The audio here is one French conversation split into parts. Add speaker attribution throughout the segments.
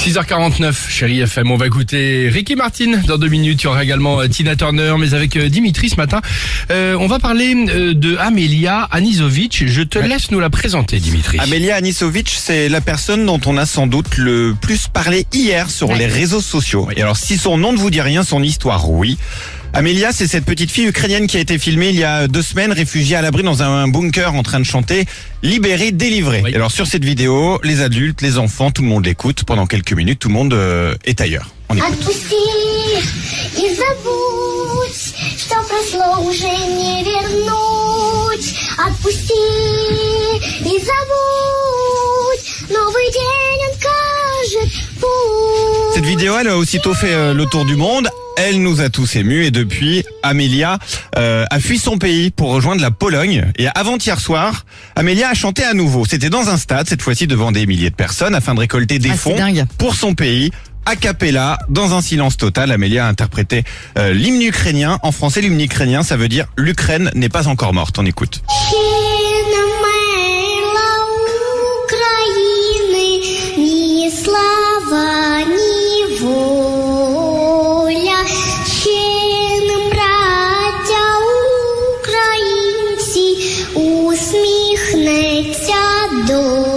Speaker 1: 6h49, chérie FM, on va écouter Ricky Martin dans deux minutes. Il y aura également euh, Tina Turner, mais avec euh, Dimitri ce matin. Euh, on va parler euh, de Amelia Anisovic. Je te laisse nous la présenter, Dimitri.
Speaker 2: Amelia Anisovic, c'est la personne dont on a sans doute le plus parlé hier sur les réseaux sociaux. Et alors, si son nom ne vous dit rien, son histoire, oui. Amélia, c'est cette petite fille ukrainienne qui a été filmée il y a deux semaines, réfugiée à l'abri dans un bunker en train de chanter
Speaker 1: Libérée,
Speaker 2: délivrée. Alors sur cette vidéo, les adultes, les enfants, tout le monde l'écoute. Pendant quelques minutes, tout le monde euh, est ailleurs. Cette vidéo, elle a aussitôt fait euh, le tour du monde. Elle nous a tous émus et depuis, Amelia euh, a fui son pays pour rejoindre la Pologne. Et avant-hier soir, Amelia a chanté à nouveau. C'était dans un stade, cette fois-ci devant des milliers de personnes, afin de récolter des
Speaker 3: Ah,
Speaker 2: fonds
Speaker 3: dingue.
Speaker 2: pour son pays. A cappella, dans un silence total, Amelia a interprété euh, l'hymne ukrainien. En français, l'hymne ukrainien, ça veut dire l'Ukraine n'est pas encore morte. On écoute.
Speaker 4: сяду.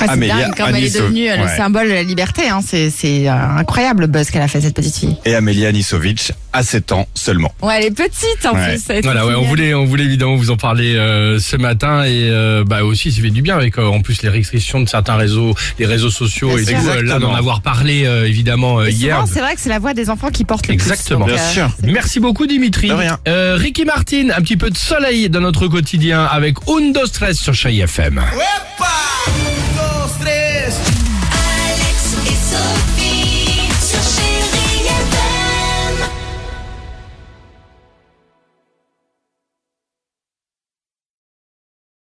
Speaker 3: Ouais, c'est
Speaker 2: Amélia
Speaker 3: dingue, comme elle est devenue euh, le symbole de la liberté. Hein. C'est, euh, incroyable le buzz qu'elle a fait, cette petite fille.
Speaker 2: Et Amélie Anisovic, à 7 ans seulement.
Speaker 3: Ouais, elle est petite en
Speaker 2: Ouais.
Speaker 3: plus.
Speaker 1: Voilà, on voulait, on voulait évidemment vous en parler euh, ce matin et bah, aussi ça fait du bien avec en plus les restrictions de certains réseaux, les réseaux sociaux et
Speaker 3: Bien
Speaker 1: là d'en avoir parlé évidemment hier.
Speaker 3: c'est vrai que c'est la voix des enfants qui porte le plus.
Speaker 2: Exactement.
Speaker 1: Merci beaucoup Dimitri.
Speaker 2: De
Speaker 1: Ricky Martin, un petit peu de soleil dans notre quotidien avec Undo Stress sur Chai FM.